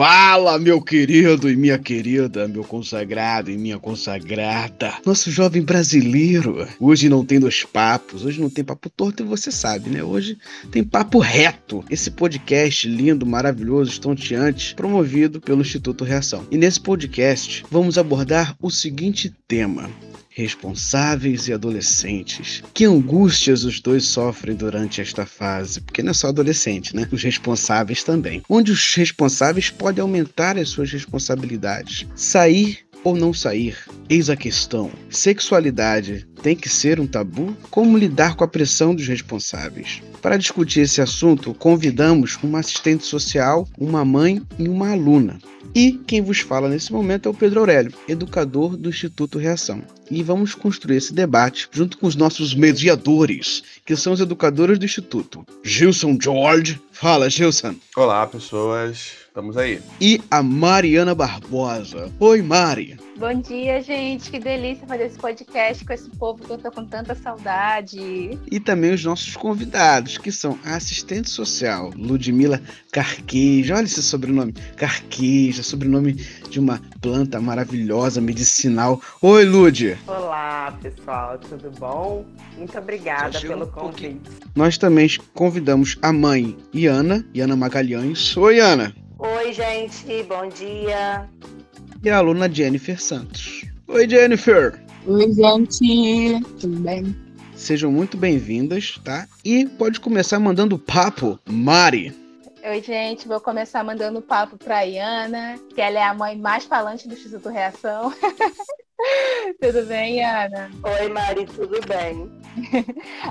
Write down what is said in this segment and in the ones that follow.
Fala, meu querido e minha querida, meu consagrado e minha consagrada. Nosso jovem brasileiro. Hoje não tem dois papos, hoje não tem papo torto e você sabe, né? Hoje tem papo reto. Esse podcast lindo, maravilhoso, estonteante, promovido pelo Instituto Reação. E nesse podcast vamos abordar o seguinte tema: responsáveis e adolescentes. Que angústias os dois sofrem durante esta fase, porque não é só adolescente, né? Os responsáveis também. Onde os responsáveis podem aumentar as suas responsabilidades. Sair ou não sair? Eis a questão. Sexualidade tem que ser um tabu? Como lidar com a pressão dos responsáveis? Para discutir esse assunto, convidamos uma assistente social, uma mãe e uma aluna. E quem vos fala nesse momento é o Pedro Aurélio, educador do Instituto Reação. E vamos construir esse debate junto com os nossos mediadores, que são os educadores do Instituto. Gilson George. Fala, Gilson. Olá, pessoas. Estamos aí. E a Mariana Barbosa. Oi, Mari. Bom dia, gente. Que delícia fazer esse podcast com esse povo que eu tô com tanta saudade. E também os nossos convidados, que são a assistente social Ludmila Carqueja. Olha esse sobrenome. Carqueja, sobrenome de uma planta maravilhosa, medicinal. Oi, Lud. Olá, pessoal. Tudo bom? Muito obrigada pelo um convite. Nós também convidamos a mãe Iana, Iana Magalhães. Oi, Ana. Oi, gente. Bom dia e a aluna Jennifer Santos. Oi, Jennifer! Oi, gente! Tudo bem? Sejam muito bem-vindas, tá? E pode começar mandando papo, Mari. Oi, gente, vou começar mandando papo pra Iana, que ela é a mãe mais falante do Instituto Reação. tudo bem, Ana? Oi, Mari, tudo bem?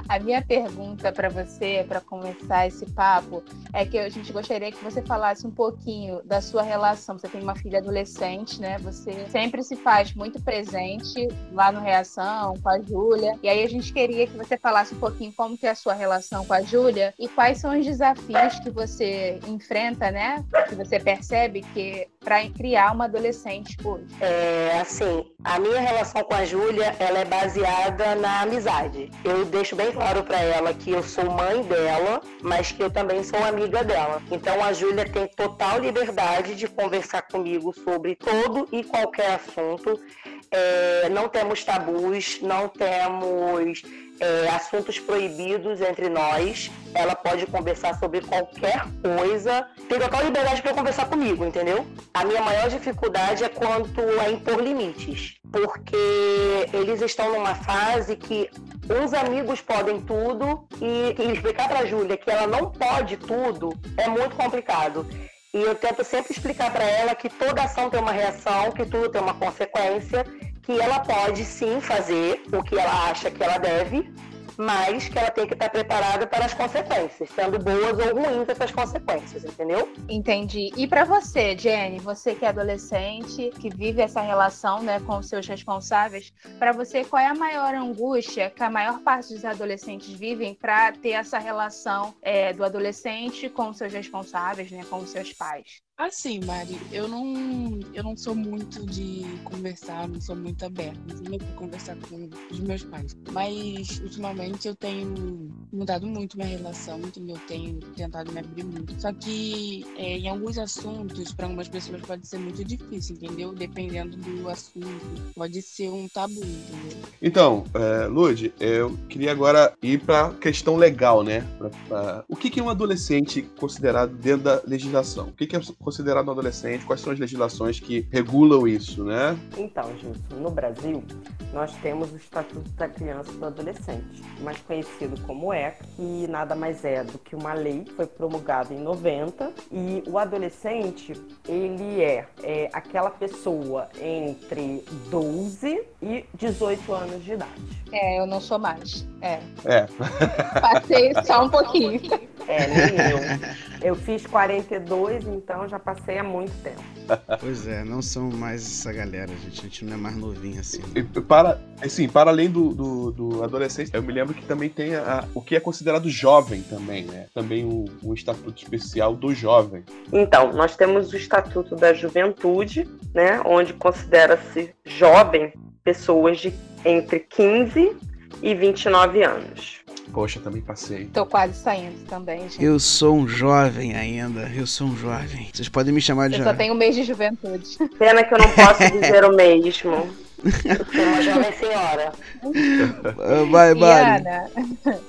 A minha pergunta para você, para começar esse papo, é que a gente gostaria que você falasse um pouquinho da sua relação. Você tem uma filha adolescente, né? Você sempre se faz muito presente lá no Reação, com a Júlia. E aí a gente queria que você falasse um pouquinho como que é a sua relação com a Júlia e quais são os desafios que você enfrenta, né? Que você percebe que para criar uma adolescente hoje. É, assim, a minha relação com a Júlia, ela é baseada na amizade. Eu deixo bem claro para ela que eu sou mãe dela, mas que eu também sou amiga dela. Então a Júlia tem total liberdade de conversar comigo sobre todo e qualquer assunto. É, não temos tabus, não temos é, assuntos proibidos entre nós. Ela pode conversar sobre qualquer coisa. Tem total liberdade para conversar comigo, entendeu? A minha maior dificuldade é quanto a impor limites. Porque eles estão numa fase que uns amigos podem tudo e, e explicar para a Júlia que ela não pode tudo é muito complicado. E eu tento sempre explicar para ela que toda ação tem uma reação, que tudo tem uma consequência que ela pode sim fazer o que ela acha que ela deve, mas que ela tem que estar preparada para as consequências, sendo boas ou ruins essas consequências, entendeu? Entendi. E para você, Jenny, você que é adolescente, que vive essa relação, né, com os seus responsáveis, para você qual é a maior angústia que a maior parte dos adolescentes vivem para ter essa relação é, do adolescente com os seus responsáveis, né, com os seus pais? Assim, Mari, eu não, eu não sou muito de conversar, não sou muito aberta, não para conversar com os meus pais. Mas ultimamente eu tenho mudado muito minha relação, eu tenho tentado me abrir muito. Só que é, em alguns assuntos, para algumas pessoas pode ser muito difícil, entendeu? Dependendo do assunto, pode ser um tabu, entendeu? Então, é, Lud, eu queria agora ir para questão legal, né? Pra, pra... O que, que é um adolescente considerado dentro da legislação? O que, que é considerado um adolescente? Quais são as legislações que regulam isso, né? Então, Gilson, no Brasil, nós temos o Estatuto da Criança e do Adolescente, mais conhecido como ECA, que nada mais é do que uma lei que foi promulgada em 90 e o adolescente, ele é, é aquela pessoa entre 12 e 18 anos de idade. É, eu não sou mais. É. É. Passei só um pouquinho. É, nem eu. Eu fiz 42, então já passei há muito tempo. Pois é, não são mais essa galera, gente. A gente não é mais novinho assim. E Para, assim, para além do, do, do adolescente, eu me lembro que também tem a- o que é considerado jovem também, né? Também um, um estatuto especial do jovem. Então, nós temos o Estatuto da Juventude, né, onde considera-se jovem pessoas de entre 15 e 29 anos. Poxa, também passei. Tô quase saindo também, gente. Eu sou um jovem ainda, eu sou um jovem. Vocês podem me chamar de Eu só jovem. tenho um mês de juventude. Pena que eu não posso dizer o mesmo. Sou uma jovem senhora. Ah, Vai, Mari. Ana,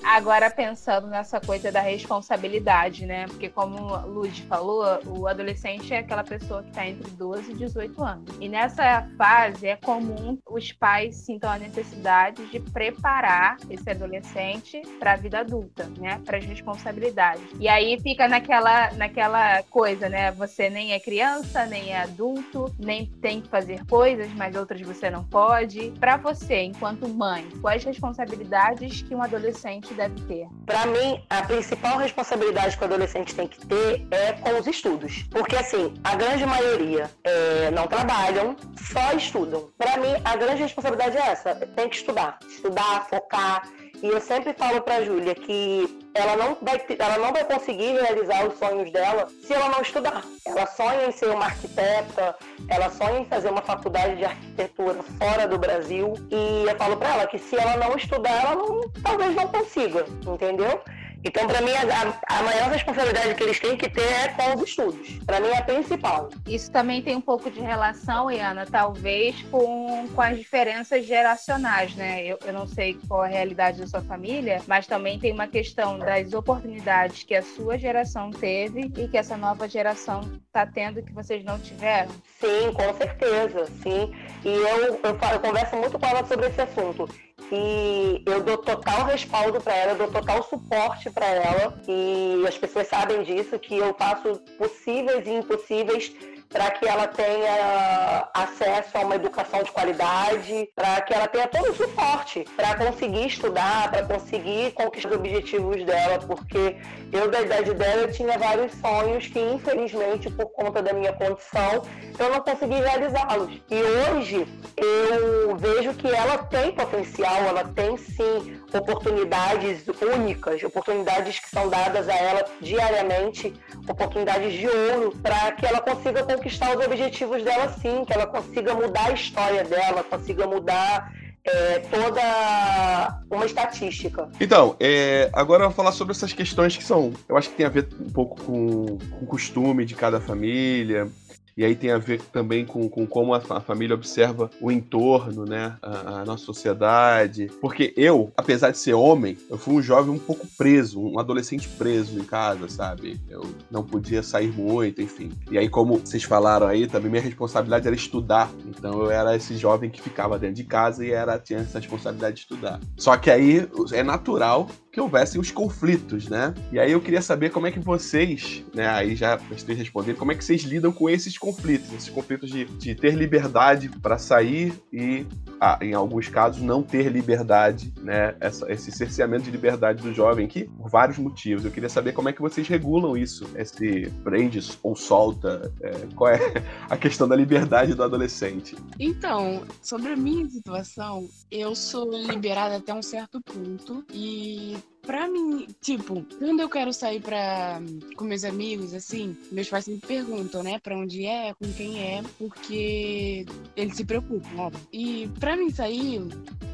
agora pensando nessa coisa da responsabilidade, né? Porque como o Lud falou, o adolescente é aquela pessoa que está entre 12 e 18 anos. E nessa fase é comum os pais sintam a necessidade de preparar esse adolescente para a vida adulta, né? Para as responsabilidades. E aí fica naquela, naquela coisa, né? Você nem é criança, nem é adulto, nem tem que fazer coisas, mas outras você não pode. Para você, enquanto mãe, quais responsabilidades que um adolescente deve ter? Pra mim, a principal responsabilidade que o adolescente tem que ter é com os estudos. Porque, assim, a grande maioria é, não trabalham, só estudam. Pra mim, a grande responsabilidade é essa: tem que estudar. Estudar, focar. E eu sempre falo pra Júlia que ela não, vai, ela não vai conseguir realizar os sonhos dela se ela não estudar. Ela sonha em ser uma arquiteta, ela sonha em fazer uma faculdade de arquitetura fora do Brasil. E eu falo pra ela que se ela não estudar, ela não, talvez não consiga, entendeu? Então, pra mim, a, a maior responsabilidade que eles têm que ter é com os estudos. Pra mim, é a principal. Isso também tem um pouco de relação, Iana, talvez com, com as diferenças geracionais, né? Eu, eu não sei qual a realidade da sua família, mas também tem uma questão das oportunidades que a sua geração teve e que essa nova geração está tendo que vocês não tiveram. Sim, com certeza, sim. E eu, eu, eu converso muito com ela sobre esse assunto. E eu dou total respaldo para ela, eu dou total suporte para ela. E as pessoas sabem disso, que eu faço possíveis e impossíveis para que ela tenha acesso a uma educação de qualidade, para que ela tenha todo o suporte para conseguir estudar, para conseguir conquistar os objetivos dela, porque eu, da idade dela, eu tinha vários sonhos que, infelizmente, por conta da minha condição, eu não consegui realizá-los. E hoje eu vejo que ela tem potencial, ela tem sim oportunidades únicas, oportunidades que são dadas a ela diariamente, oportunidades de ouro, para que ela consiga conquistar os objetivos dela sim, que ela consiga mudar a história dela, consiga mudar é, toda uma estatística. Então, é, agora eu vou falar sobre essas questões que são. Eu acho que tem a ver um pouco com, com o costume de cada família. E aí tem a ver também com, com como a, a família observa o entorno, né? A, a nossa sociedade. Porque eu, apesar de ser homem, eu fui um jovem um pouco preso, um adolescente preso em casa, sabe? Eu não podia sair muito, enfim. E aí, como vocês falaram aí, também minha responsabilidade era estudar. Então eu era esse jovem que ficava dentro de casa e era, tinha essa responsabilidade de estudar. Só que aí é natural que houvessem os conflitos, né? E aí eu queria saber como é que vocês, né, aí já as três responderam, como é que vocês lidam com esses conflitos, esses conflitos de, de ter liberdade para sair e, ah, em alguns casos, não ter liberdade, né? Essa- esse cerceamento de liberdade do jovem, que por vários motivos. Eu queria saber como é que vocês regulam isso, esse prende ou solta, é, qual é a questão da liberdade do adolescente. Então, sobre a minha situação, eu sou liberada até um certo ponto e pra mim, tipo, quando eu quero sair pra, com meus amigos, assim, meus pais sempre perguntam, né, pra onde é, com quem é, porque eles se preocupam, óbvio. E pra mim sair,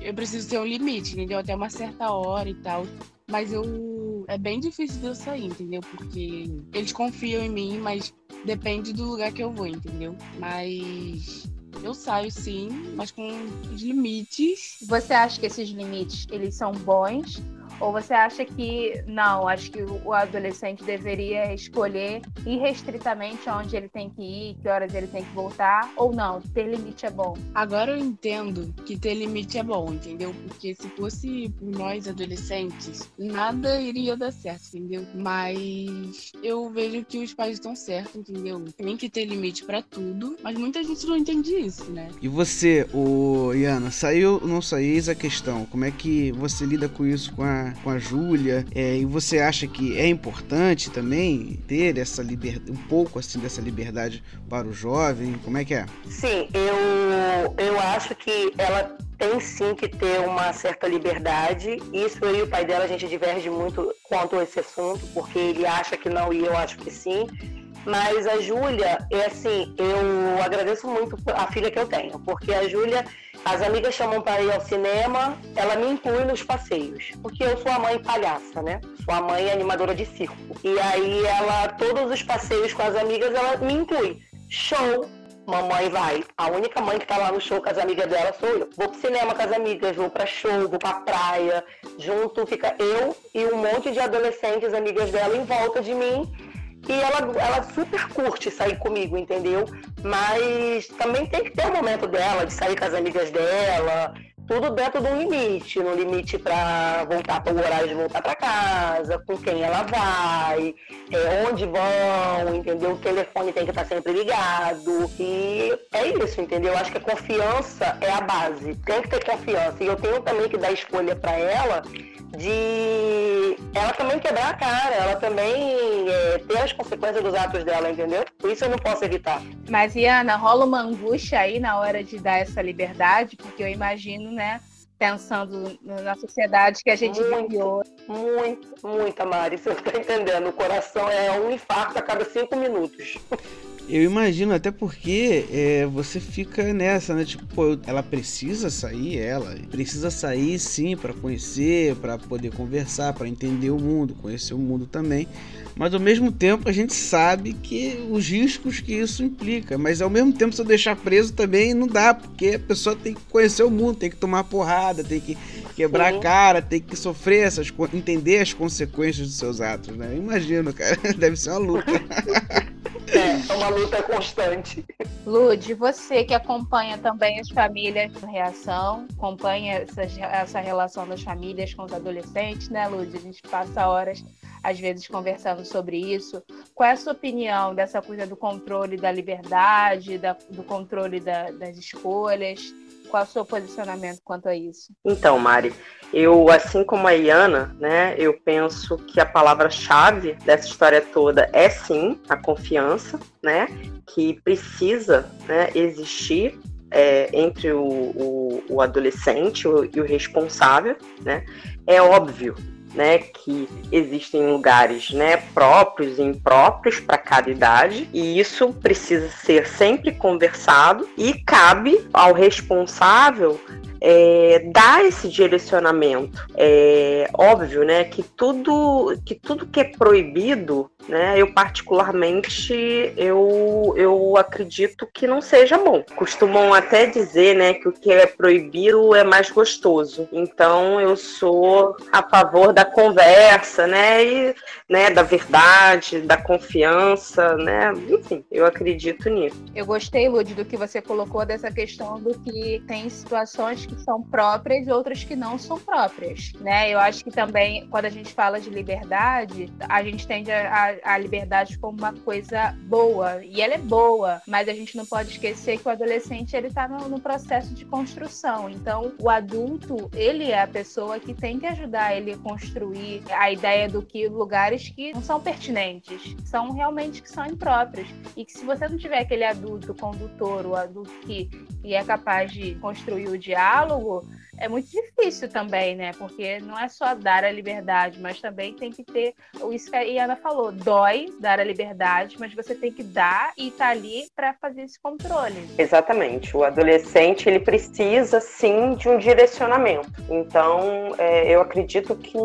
eu preciso ter um limite, entendeu? Até uma certa hora e tal. Mas eu. É bem difícil de eu sair, entendeu? Porque eles confiam em mim, mas depende do lugar que eu vou, entendeu? Mas eu saio sim, mas com os limites. Você acha que esses limites eles são bons? Ou você acha que não? Acho que o adolescente deveria escolher irrestritamente onde ele tem que ir, que horas ele tem que voltar? Ou não? Ter limite é bom? Agora eu entendo que ter limite é bom, entendeu? Porque se fosse por nós adolescentes, nada iria dar certo, entendeu? Mas eu vejo que os pais estão certos, entendeu? Tem que ter limite pra tudo, mas muita gente não entende isso, né? E você, o Iana, saiu ou não saiu? Eis a questão. Como é que você lida com isso com a com a Júlia, é, e você acha que é importante também ter essa liberdade, um pouco assim dessa liberdade para o jovem? Como é que é? Sim, eu, eu acho que ela tem sim que ter uma certa liberdade. Isso eu e o pai dela a gente diverge muito quanto a esse assunto, porque ele acha que não e eu acho que sim. Mas a Júlia, é assim, eu agradeço muito a filha que eu tenho, porque a Júlia, as amigas chamam para ir ao cinema, ela me inclui nos passeios, porque eu sou a mãe palhaça, né? Sou a mãe animadora de circo. E aí ela, todos os passeios com as amigas, ela me inclui. Show, mamãe vai. A única mãe que tá lá no show com as amigas dela sou eu. Vou pro cinema com as amigas, vou pra show, vou pra praia. Junto fica eu e um monte de adolescentes, amigas dela, em volta de mim e ela, ela super curte sair comigo, entendeu? Mas também tem que ter o um momento dela de sair com as amigas dela, tudo dentro de um limite, no limite para voltar para o horário de voltar para casa, com quem ela vai, é, onde vão, entendeu? O telefone tem que estar sempre ligado. E é isso, entendeu? Acho que a confiança é a base. Tem que ter confiança. E eu tenho também que dar escolha para ela de ela também quebrar a cara, ela também é, ter as consequências dos atos dela, entendeu? Isso eu não posso evitar. Mas, Iana, rola uma angústia aí na hora de dar essa liberdade, porque eu imagino, né? Pensando na sociedade que a gente muito, hoje. Muito, muito, Mari. Você está entendendo? O coração é um infarto a cada cinco minutos. Eu imagino, até porque é, você fica nessa, né? Tipo, pô, ela precisa sair, ela precisa sair sim para conhecer, para poder conversar, para entender o mundo, conhecer o mundo também. Mas ao mesmo tempo a gente sabe que os riscos que isso implica. Mas ao mesmo tempo, se eu deixar preso também não dá, porque a pessoa tem que conhecer o mundo, tem que tomar porrada, tem que quebrar a cara, tem que sofrer essas entender as consequências dos seus atos, né? Eu imagino, cara, deve ser uma luta. É, é uma luta constante. Lud, você que acompanha também as famílias no Reação, acompanha essa, essa relação das famílias com os adolescentes, né, Lud? A gente passa horas, às vezes, conversando sobre isso. Qual é a sua opinião dessa coisa do controle da liberdade, da, do controle da, das escolhas? Qual é o seu posicionamento quanto a isso? Então, Mari, eu, assim como a Iana, né, eu penso que a palavra-chave dessa história toda é sim a confiança, né, que precisa né, existir é, entre o, o, o adolescente e o responsável, né? É óbvio né, que existem lugares né, próprios e impróprios para cada idade, e isso precisa ser sempre conversado e cabe ao responsável é, dar esse direcionamento. É óbvio, né, que tudo que tudo que é proibido, né, eu particularmente eu, eu acredito que não seja bom. Costumam até dizer, né, que o que é proibido é mais gostoso. Então eu sou a favor da conversa, né, e né, da verdade, da confiança, né, enfim, eu acredito nisso. Eu gostei, Lud, do que você colocou dessa questão do que tem situações que são próprias e outras que não são próprias, né? Eu acho que também, quando a gente fala de liberdade, a gente tende a, a, a liberdade como uma coisa boa, e ela é boa, mas a gente não pode esquecer que o adolescente, ele tá no, no processo de construção, então o adulto, ele é a pessoa que tem que ajudar ele a construir a ideia do que lugares que não são pertinentes, são realmente que são impróprios, e que se você não tiver aquele adulto condutor, o adulto que, que é capaz de construir o diálogo é muito difícil também, né? Porque não é só dar a liberdade, mas também tem que ter isso que a Iana falou, dói dar a liberdade, mas você tem que dar e estar tá ali para fazer esse controle. Exatamente. O adolescente ele precisa sim de um direcionamento. Então é, eu acredito que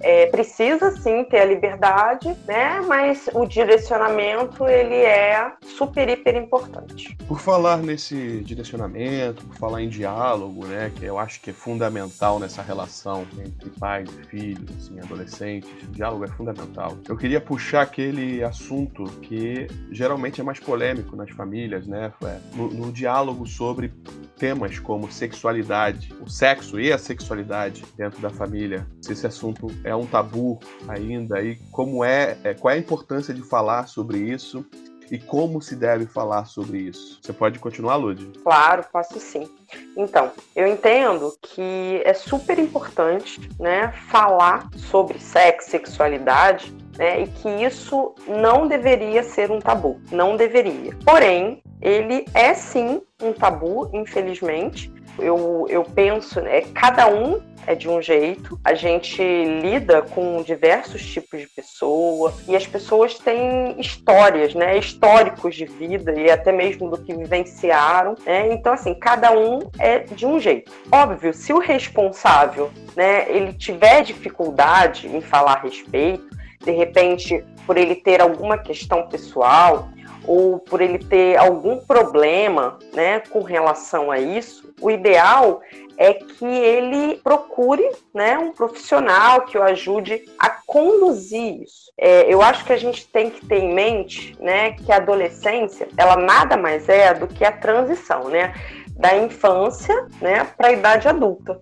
é, precisa sim ter a liberdade, né? Mas o direcionamento ele é super hiper importante. Por falar nesse direcionamento, por falar em diálogo, né? Que eu acho que que é fundamental nessa relação entre pais e filhos, assim, adolescentes. O diálogo é fundamental. Eu queria puxar aquele assunto que geralmente é mais polêmico nas famílias, né? No, no diálogo sobre temas como sexualidade, o sexo e a sexualidade dentro da família. Se esse assunto é um tabu ainda e como é, é qual é a importância de falar sobre isso e como se deve falar sobre isso? Você pode continuar, Lud? Claro, posso sim. Então, eu entendo que é super importante, né, falar sobre sexo, sexualidade, né, e que isso não deveria ser um tabu, não deveria. Porém, ele é sim um tabu, infelizmente. Eu, eu penso, né, cada um é de um jeito, a gente lida com diversos tipos de pessoa e as pessoas têm histórias, né, históricos de vida e até mesmo do que vivenciaram, né? Então assim, cada um é de um jeito. Óbvio, se o responsável, né, ele tiver dificuldade em falar a respeito, de repente por ele ter alguma questão pessoal, ou por ele ter algum problema né, com relação a isso, o ideal é que ele procure né, um profissional que o ajude a conduzir isso. É, eu acho que a gente tem que ter em mente né, que a adolescência, ela nada mais é do que a transição né, da infância né, para a idade adulta.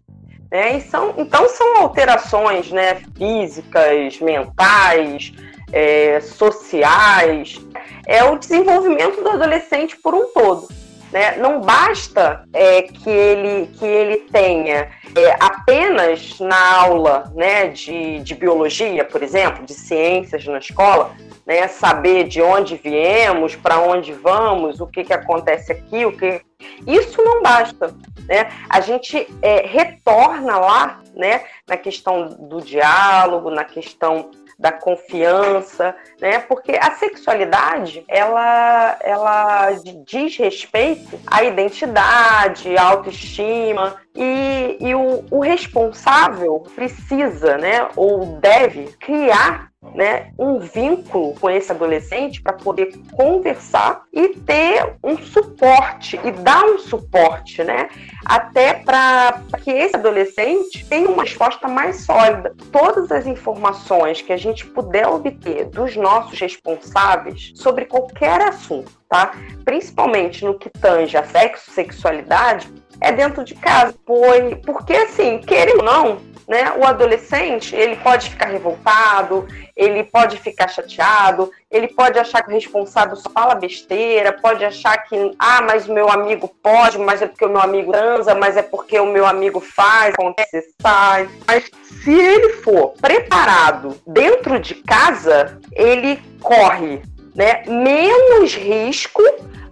Né? São, então são alterações né, físicas, mentais, é, sociais, é o desenvolvimento do adolescente por um todo. Né? Não basta é, que, ele, que ele tenha é, apenas na aula né, de, de biologia, por exemplo, de ciências na escola, né, saber de onde viemos, para onde vamos, o que, que acontece aqui, o que. Isso não basta. Né? A gente é, retorna lá né, na questão do diálogo, na questão da confiança, né? Porque a sexualidade, ela, ela diz respeito à identidade, à autoestima, e, e o, o responsável precisa, né, ou deve criar né, um vínculo com esse adolescente para poder conversar e ter um suporte e dar um suporte, né, até para que esse adolescente tenha uma resposta mais sólida. Todas as informações que a gente puder obter dos nossos responsáveis sobre qualquer assunto, tá? Principalmente no que tange a sexo, sexualidade, é dentro de casa. Foi porque assim, querendo ou não, né, o adolescente, ele pode ficar revoltado, ele pode ficar chateado, ele pode achar que o responsável só fala besteira, pode achar que, ah, mas o meu amigo pode, mas é porque o meu amigo transa, mas é porque o meu amigo faz, acontece, sai. Mas se ele for preparado dentro de casa, ele corre né, menos risco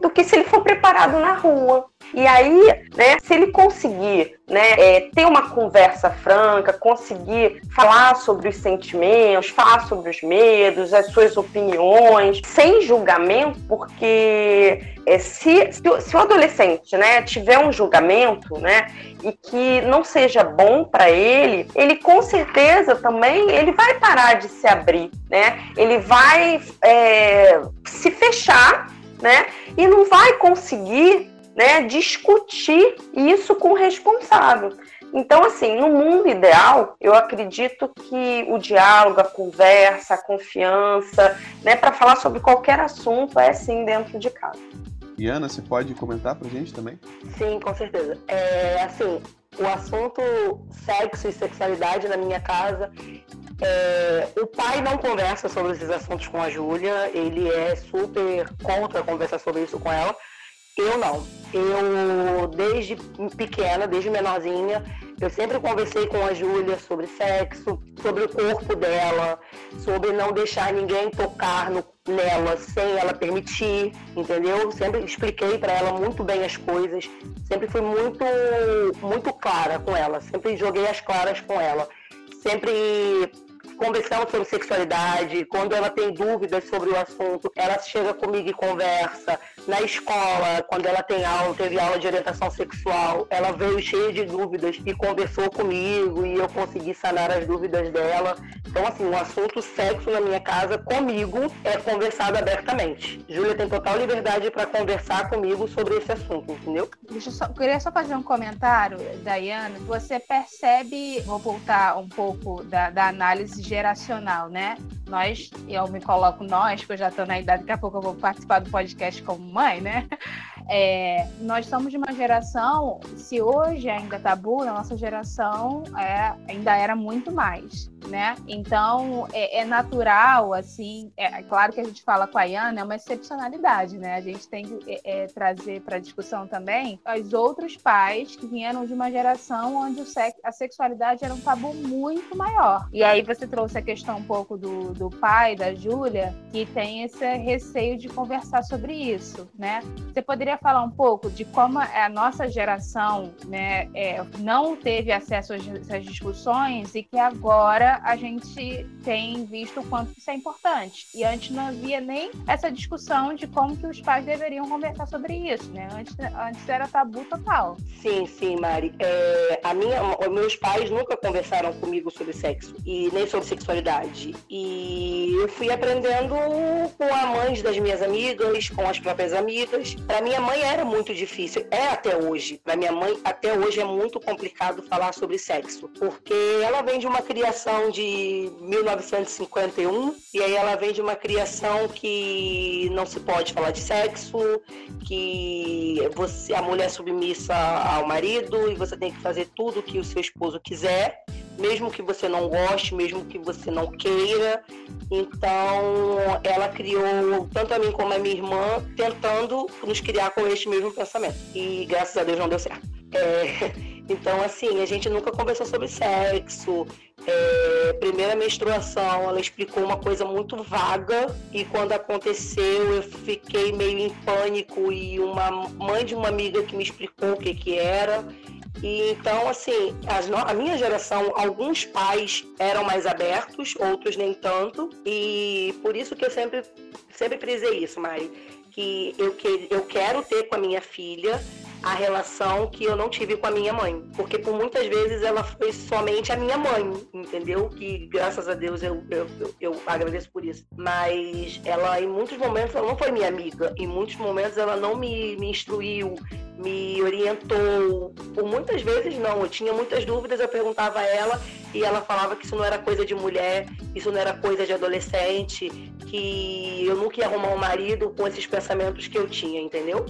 do que se ele for preparado na rua. E aí, né, se ele conseguir né, é, ter uma conversa franca, conseguir falar sobre os sentimentos, falar sobre os medos, as suas opiniões, sem julgamento, porque é, se, se, se, o adolescente né, tiver um julgamento né, e que não seja bom para ele, ele com certeza também ele vai parar de se abrir, né? ele vai é, se fechar né, e não vai conseguir né, discutir isso com o responsável. Então, assim, no mundo ideal, eu acredito que o diálogo, a conversa, a confiança, né, para falar sobre qualquer assunto é sim dentro de casa. E Ana, você pode comentar para gente também? Sim, com certeza. É, assim, o assunto sexo e sexualidade na minha casa é, o pai não conversa sobre esses assuntos com a Júlia, ele é super contra conversar sobre isso com ela. Eu não. Eu, desde pequena, desde menorzinha, eu sempre conversei com a Júlia sobre sexo, sobre o corpo dela, sobre não deixar ninguém tocar no, nela sem ela permitir, entendeu? Sempre expliquei para ela muito bem as coisas, sempre fui muito, muito clara com ela, sempre joguei as claras com ela, sempre conversamos sobre sexualidade, quando ela tem dúvidas sobre o assunto, ela chega comigo e conversa. Na escola, quando ela tem aula, teve aula de orientação sexual, ela veio cheia de dúvidas e conversou comigo e eu consegui sanar as dúvidas dela. Então, assim, o assunto sexo na minha casa comigo é conversado abertamente. Júlia tem total liberdade para conversar comigo sobre esse assunto, entendeu? Deixa eu, só, queria só fazer um comentário, Dayana. Você percebe, vou voltar um pouco da, da análise geracional, né? Nós, eu me coloco nós, que eu já estou na idade, daqui a pouco eu vou participar do podcast como mãe, né? É, nós somos de uma geração, se hoje ainda é tabu, na nossa geração é, ainda era muito mais né? Então é, é natural, assim, é, é, claro que a gente fala com a Iana, é uma excepcionalidade, né? A gente tem que é, é trazer para discussão também os outros pais que vieram de uma geração onde o a sexualidade era um tabu muito maior. E aí você trouxe a questão um pouco do, do pai, da Júlia, que tem esse receio de conversar sobre isso, né? Você poderia falar um pouco de como a nossa geração, né, é, não teve acesso a essas discussões e que agora a gente tem visto o quanto isso é importante. E antes não havia nem essa discussão de como que os pais deveriam conversar sobre isso, né? Antes, antes era tabu total. Sim, sim, Mari. É, a minha, meus pais nunca conversaram comigo sobre sexo e nem sobre sexualidade. E eu fui aprendendo com a mãe das minhas amigas, com as próprias amigas. Para minha mãe era muito difícil, é até hoje. Para minha mãe até hoje é muito complicado falar sobre sexo, porque ela vem de uma criação de 1951 e aí ela vem de uma criação que não se pode falar de sexo, que você a mulher é submissa ao marido e você tem que fazer tudo que o seu esposo quiser, mesmo que você não goste, mesmo que você não queira. Então, ela criou tanto a mim como a minha irmã tentando nos criar com este mesmo pensamento. E graças a Deus não deu certo. É, então, assim, a gente nunca conversou sobre sexo, é, primeira menstruação, ela explicou uma coisa muito vaga e quando aconteceu eu fiquei meio em pânico e uma mãe de uma amiga que me explicou o que que era. E então, assim, as, a minha geração, alguns pais eram mais abertos, outros nem tanto. E por isso que eu sempre, sempre frisei isso, Mari. Que eu, que eu quero ter com a minha filha a relação que eu não tive com a minha mãe. Porque por muitas vezes ela foi somente a minha mãe, entendeu? Que graças a Deus eu, eu, eu, eu agradeço por isso. Mas ela, em muitos momentos, ela não foi minha amiga. Em muitos momentos ela não me, me instruiu, me orientou. Por muitas vezes não. Eu tinha muitas dúvidas, eu perguntava a ela e ela falava que isso não era coisa de mulher, isso não era coisa de adolescente, que eu nunca ia arrumar um marido com esses pensamentos que eu tinha, entendeu?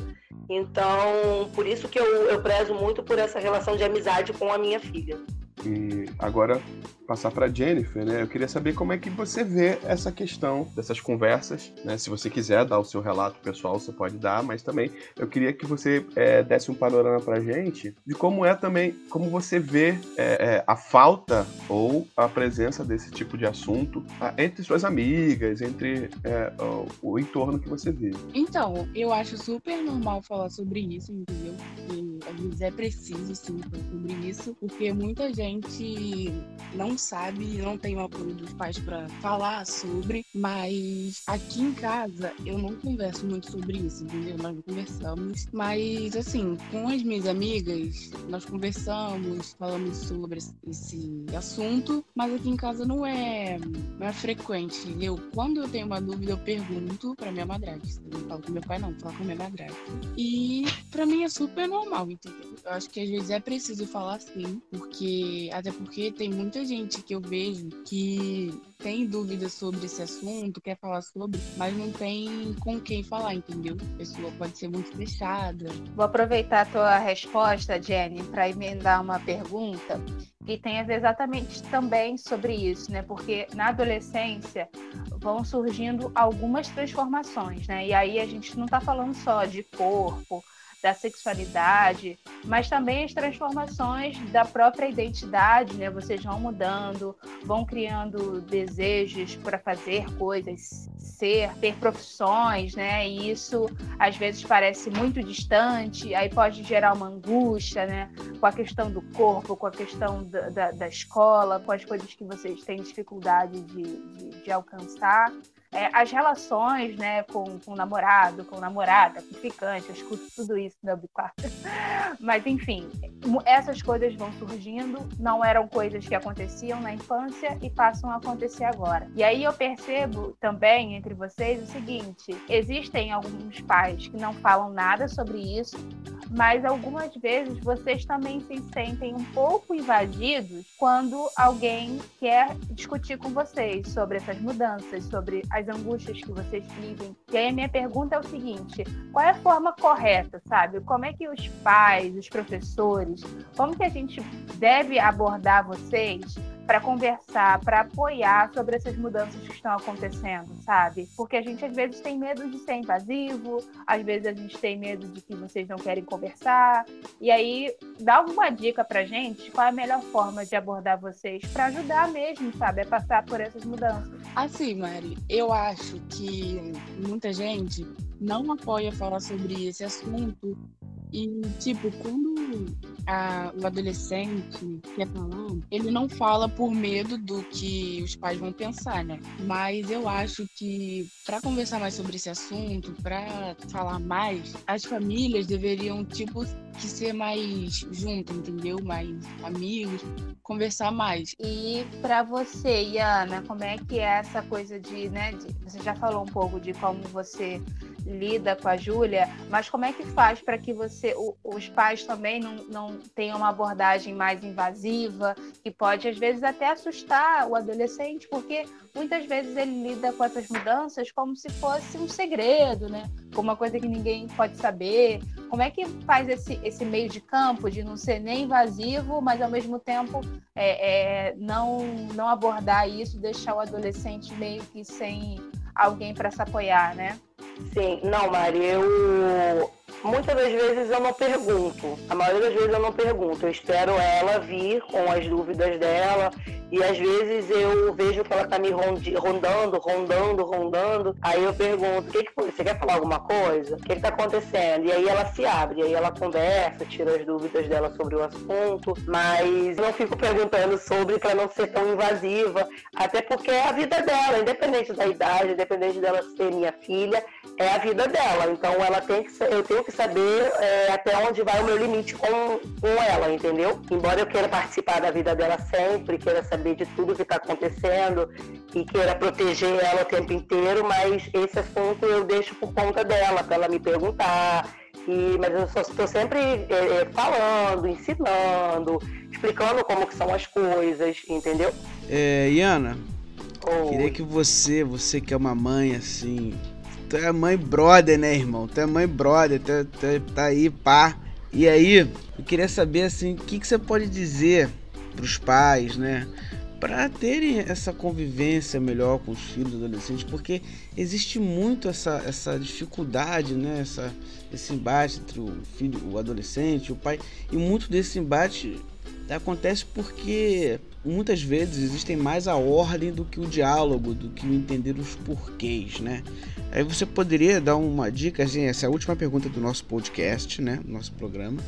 Então, por isso que eu, eu prezo muito por essa relação de amizade com a minha filha. E agora passar para Jennifer, né? Eu queria saber como é que você vê essa questão dessas conversas, né? Se você quiser dar o seu relato pessoal, você pode dar, mas também eu queria que você é, desse um panorama para gente de como é também, como você vê é, é, a falta ou a presença desse tipo de assunto ah, entre suas amigas, entre é, o, o, entorno que você vê. Então, eu acho super normal falar sobre isso, entendeu? E às vezes é preciso sim falar sobre isso, porque muita gente não não sabe, não tem o apoio dos pais para falar sobre, mas aqui em casa eu não converso muito sobre isso, entendeu? Nós não conversamos, mas assim, com as minhas amigas, nós conversamos, falamos sobre esse assunto, mas aqui em casa não é, não é frequente, entendeu? Quando eu tenho uma dúvida, eu pergunto para minha madrasta. Eu não falo com meu pai, não, falo com minha madrasta. E para mim é super normal, entendeu? Eu acho que às vezes é preciso falar sim, porque até porque tem muita gente gente que eu vejo que tem dúvidas sobre esse assunto, quer falar sobre, mas não tem com quem falar, entendeu? A pessoa pode ser muito fechada. Vou aproveitar a tua resposta, Jenny, para emendar uma pergunta que tem exatamente também sobre isso, né? Porque na adolescência vão surgindo algumas transformações, né? E aí a gente não está falando só de corpo, da sexualidade, mas também as transformações da própria identidade, né? Vocês vão mudando, vão criando desejos para fazer coisas, ser, ter profissões, né? E isso às vezes parece muito distante, aí pode gerar uma angústia, né? Com a questão do corpo, com a questão da, da, da escola, com as coisas que vocês têm dificuldade de, de, de alcançar é, as relações, né, com, com namorado, com namorada, com ficante, eu escuto tudo isso meu quarto. Mas, enfim, essas coisas vão surgindo, não eram coisas que aconteciam na infância e passam a acontecer agora. E aí eu percebo também entre vocês o seguinte: existem alguns pais que não falam nada sobre isso, mas algumas vezes vocês também se sentem um pouco invadidos quando alguém quer discutir com vocês sobre essas mudanças, sobre as angústias que vocês vivem. E aí a minha pergunta é o seguinte: qual é a forma correta, sabe? Como é que os pais, os professores, como que a gente deve abordar vocês para conversar, para apoiar sobre essas mudanças que estão acontecendo, sabe? Porque a gente às vezes tem medo de ser invasivo, às vezes a gente tem medo de que vocês não querem conversar. E aí, dá alguma dica pra gente qual é a melhor forma de abordar vocês para ajudar mesmo, sabe, a passar por essas mudanças. Assim, Mari, eu acho que muita gente não apoia falar sobre esse assunto e, tipo, quando a, o adolescente quer falar, ele não fala por medo do que os pais vão pensar, né? Mas eu acho que para conversar mais sobre esse assunto, para falar mais, as famílias deveriam, tipo, que ser mais junto, entendeu? Mais amigos, conversar mais. E para você, Iana, como é que é essa coisa de, né? De, você já falou um pouco de como você lida com a Júlia, mas como é que faz para que você, o, os pais também não, não tenham uma abordagem mais invasiva, que pode às vezes até assustar o adolescente, porque muitas vezes ele lida com essas mudanças como se fosse um segredo, né? Como uma coisa que ninguém pode saber. Como é que faz esse, esse meio de campo de não ser nem invasivo, mas ao mesmo tempo é, é, não, não abordar isso, deixar o adolescente meio que sem alguém para se apoiar, né? Sim, não, Mari, eu muitas das vezes eu não pergunto. A maioria das vezes eu não pergunto. Eu espero ela vir com as dúvidas dela e às vezes eu vejo que ela tá me rondando, rondando, rondando. Aí eu pergunto: o que, que foi? Você quer falar alguma coisa? O que, que tá acontecendo? E aí ela se abre, aí ela conversa, tira as dúvidas dela sobre o assunto. Mas não fico perguntando sobre para não ser tão invasiva, até porque é a vida dela, independente da idade, independente dela ser minha filha, é a vida dela. Então ela tem que, eu tenho que saber é, até onde vai o meu limite com, com ela, entendeu? Embora eu queira participar da vida dela sempre, queira saber de tudo que está acontecendo e queira proteger ela o tempo inteiro, mas esse assunto eu deixo por conta dela, para ela me perguntar. E, mas eu estou sempre é, é, falando, ensinando, explicando como que são as coisas, entendeu? É, Iana, Oi. queria que você, você que é uma mãe assim, tu é mãe brother, né, irmão? Tu é mãe brother, tu, tu, tá aí, pá. E aí, eu queria saber assim, o que, que você pode dizer para os pais, né? Para terem essa convivência melhor com os filhos adolescentes, porque existe muito essa, essa dificuldade, né? Essa, esse embate entre o filho, o adolescente, o pai, e muito desse embate acontece porque muitas vezes existem mais a ordem do que o diálogo, do que entender os porquês, né? Aí você poderia dar uma dica, assim, essa é a última pergunta do nosso podcast, né? Nosso programa.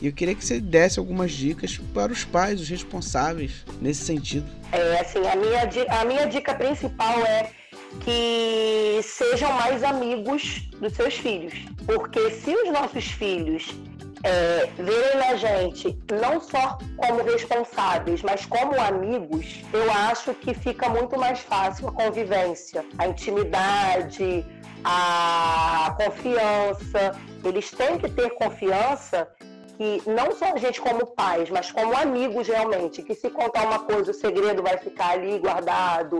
E eu queria que você desse algumas dicas para os pais, os responsáveis, nesse sentido. É, assim, a minha, a minha dica principal é que sejam mais amigos dos seus filhos. Porque se os nossos filhos é, verem a gente não só como responsáveis, mas como amigos, eu acho que fica muito mais fácil a convivência, a intimidade, a confiança. Eles têm que ter confiança que não só a gente como pais, mas como amigos realmente, que se contar uma coisa, o segredo vai ficar ali guardado,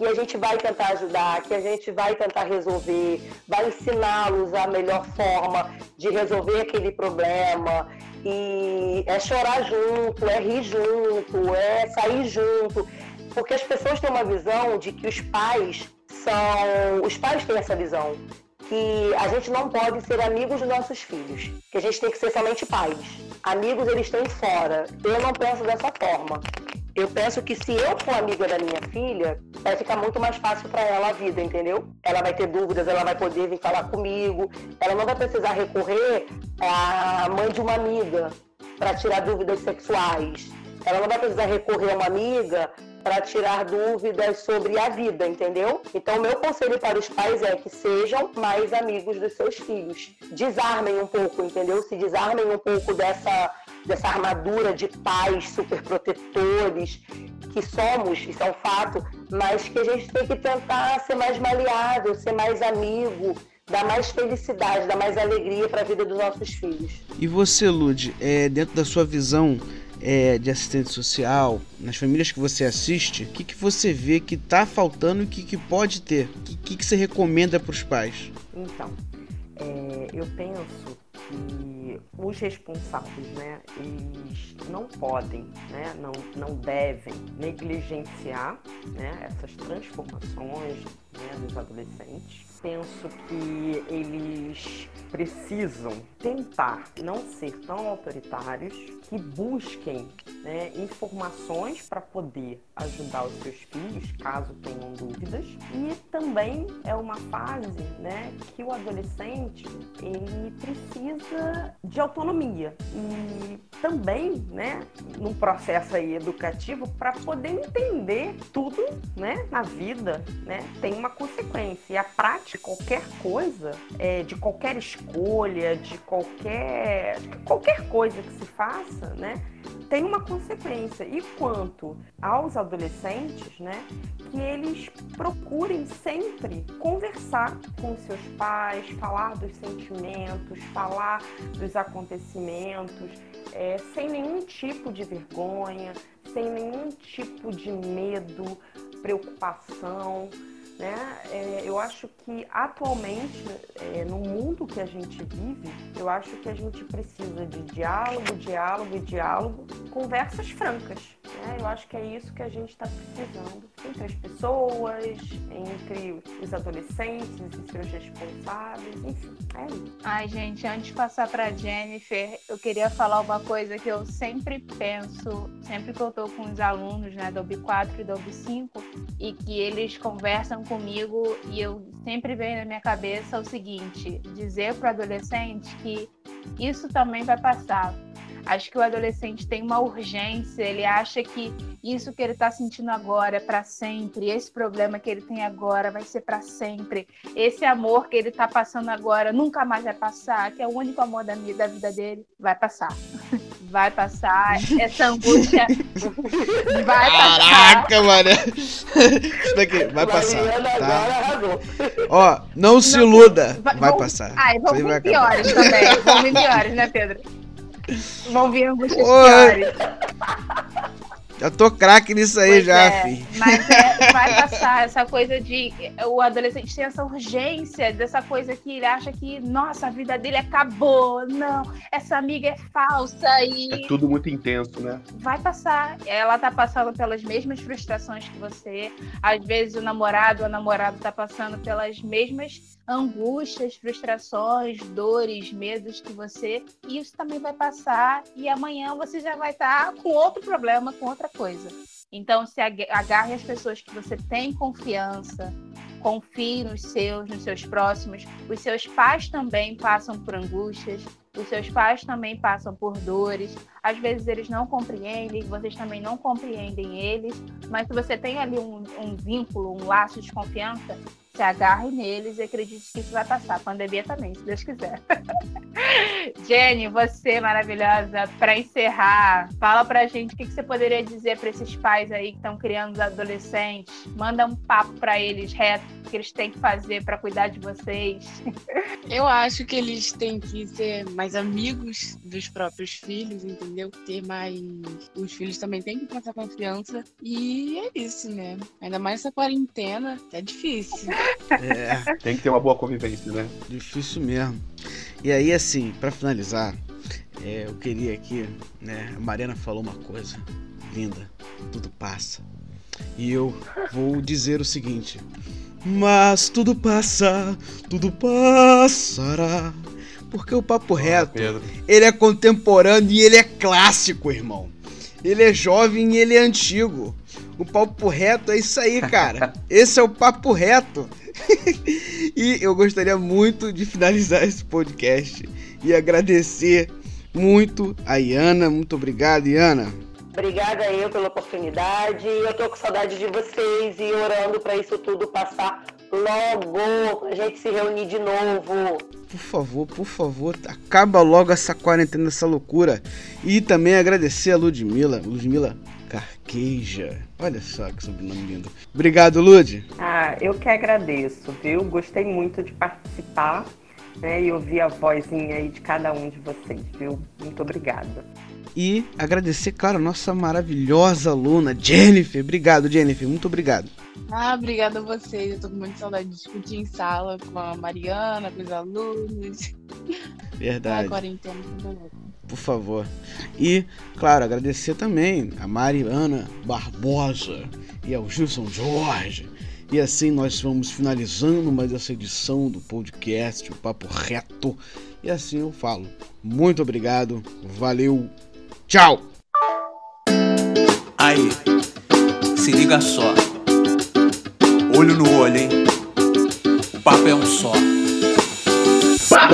que a gente vai tentar ajudar, que a gente vai tentar resolver, vai ensiná-los a melhor forma de resolver aquele problema. E é chorar junto, é rir junto, é sair junto. Porque as pessoas têm uma visão de que os pais são. Os pais têm essa visão que a gente não pode ser amigos dos nossos filhos, que a gente tem que ser somente pais. Amigos eles têm fora. Eu não penso dessa forma. Eu penso que se eu for amiga da minha filha, vai ficar muito mais fácil para ela a vida, entendeu? Ela vai ter dúvidas, ela vai poder vir falar comigo, ela não vai precisar recorrer à mãe de uma amiga para tirar dúvidas sexuais. Ela não vai precisar recorrer a uma amiga para tirar dúvidas sobre a vida, entendeu? Então, meu conselho para os pais é que sejam mais amigos dos seus filhos. Desarmem um pouco, entendeu? Se desarmem um pouco dessa, dessa armadura de pais super protetores que somos, isso é um fato, mas que a gente tem que tentar ser mais maleável, ser mais amigo, dar mais felicidade, dar mais alegria para a vida dos nossos filhos. E você, Lud, é, dentro da sua visão é, de assistente social, nas famílias que você assiste, o que, que você vê que está faltando e o que, que pode ter? O que, que, que você recomenda para os pais? Então, é, eu penso que os responsáveis, né, eles não podem, né, não, não devem negligenciar né, essas transformações né, dos adolescentes. Penso que eles precisam tentar não ser tão autoritários, que busquem né, informações para poder ajudar os seus filhos, caso tenham dúvidas. E também é uma fase né, que o adolescente ele precisa de autonomia e também, né, num processo aí educativo, para poder entender tudo, né, na vida, né, tem uma consequência. E a prática, qualquer coisa, é, de qualquer escolha, de qualquer qualquer coisa que se faça, né, tem uma consequência. E quanto aos adolescentes, né, que eles procurem sempre conversar com seus pais, falar dos sentimentos, falar dos acontecimentos, é, sem nenhum tipo de vergonha, sem nenhum tipo de medo, preocupação. Né? É, eu acho que atualmente, é, no mundo que a gente vive, eu acho que a gente precisa de diálogo, diálogo e diálogo, conversas francas. Né? Eu acho que é isso que a gente está precisando entre as pessoas, entre os adolescentes e seus responsáveis, enfim, é isso. Ai, gente, antes de passar para Jennifer, eu queria falar uma coisa que eu sempre penso, sempre que eu estou com os alunos, né, do OB4 e do OB5, e que eles conversam comigo e eu sempre venho na minha cabeça o seguinte: dizer para o adolescente que isso também vai passar. Acho que o adolescente tem uma urgência, ele acha que isso que ele está sentindo agora é para sempre, esse problema que ele tem agora vai ser para sempre, esse amor que ele está passando agora nunca mais vai passar, que é o único amor da vida dele, vai passar. Vai passar, essa angústia vai passar. Caraca, mano. Isso daqui, vai passar. Tá? Ó, não se iluda, vai, vai passar. Ai, vão vir piores também, vão vir piores, né, Pedro? Vão vir angústias piores. Já tô craque nisso aí pois já, é, filho. Mas é, vai passar essa coisa de. O adolescente tem essa urgência dessa coisa que ele acha que, nossa, a vida dele acabou. Não, essa amiga é falsa e. É tudo muito intenso, né? Vai passar. Ela tá passando pelas mesmas frustrações que você. Às vezes o namorado ou a namorada tá passando pelas mesmas angústias, frustrações, dores, medos que você. Isso também vai passar e amanhã você já vai estar tá com outro problema, com outra coisa. Então, se agarre as pessoas que você tem confiança, confie nos seus, nos seus próximos. Os seus pais também passam por angústias, os seus pais também passam por dores. Às vezes eles não compreendem, vocês também não compreendem eles, mas se você tem ali um, um vínculo, um laço de confiança, se agarre neles e acredite que isso vai passar. A pandemia também, se Deus quiser. Jenny, você maravilhosa, para encerrar, fala pra gente o que, que você poderia dizer para esses pais aí que estão criando os adolescentes. Manda um papo para eles reto que eles têm que fazer para cuidar de vocês. Eu acho que eles têm que ser mais amigos dos próprios filhos, entendeu? Ter mais. Os filhos também têm que essa confiança. E é isso, né? Ainda mais essa quarentena, é difícil. É. Tem que ter uma boa convivência, né? Difícil mesmo. E aí, assim, para finalizar, é, eu queria aqui, né? A Mariana falou uma coisa linda. Tudo passa. E eu vou dizer o seguinte: Mas tudo passa, tudo passará. Porque o papo reto, Pedro. ele é contemporâneo e ele é clássico, irmão. Ele é jovem e ele é antigo. O papo reto é isso aí, cara. Esse é o papo reto. e eu gostaria muito de finalizar esse podcast e agradecer muito a Iana. Muito obrigado, Iana. Obrigada eu pela oportunidade. Eu tô com saudade de vocês e orando para isso tudo passar logo, a gente se reunir de novo. por favor, por favor, acaba logo essa quarentena, essa loucura. E também agradecer a Ludmilla, Ludmilla Carqueja. Olha só que sobrenome lindo. Obrigado, Lud. Ah, eu que agradeço, viu? Gostei muito de participar né, e ouvir a vozinha aí de cada um de vocês, viu? Muito obrigada. E agradecer, claro, a nossa maravilhosa aluna, Jennifer. Obrigado, Jennifer. Muito obrigado. Ah, obrigada a vocês. Eu tô com muita saudade de discutir em sala com a Mariana, com os alunos. Verdade. A quarentena tudo Por favor. E, claro, agradecer também a Mariana Barbosa e ao Gilson Jorge. E assim nós vamos finalizando mais essa edição do podcast, o Papo Reto. E assim eu falo. Muito obrigado, valeu, tchau! Aí, se liga só. Olho no olho, hein? O papo é um só.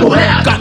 Capoeira!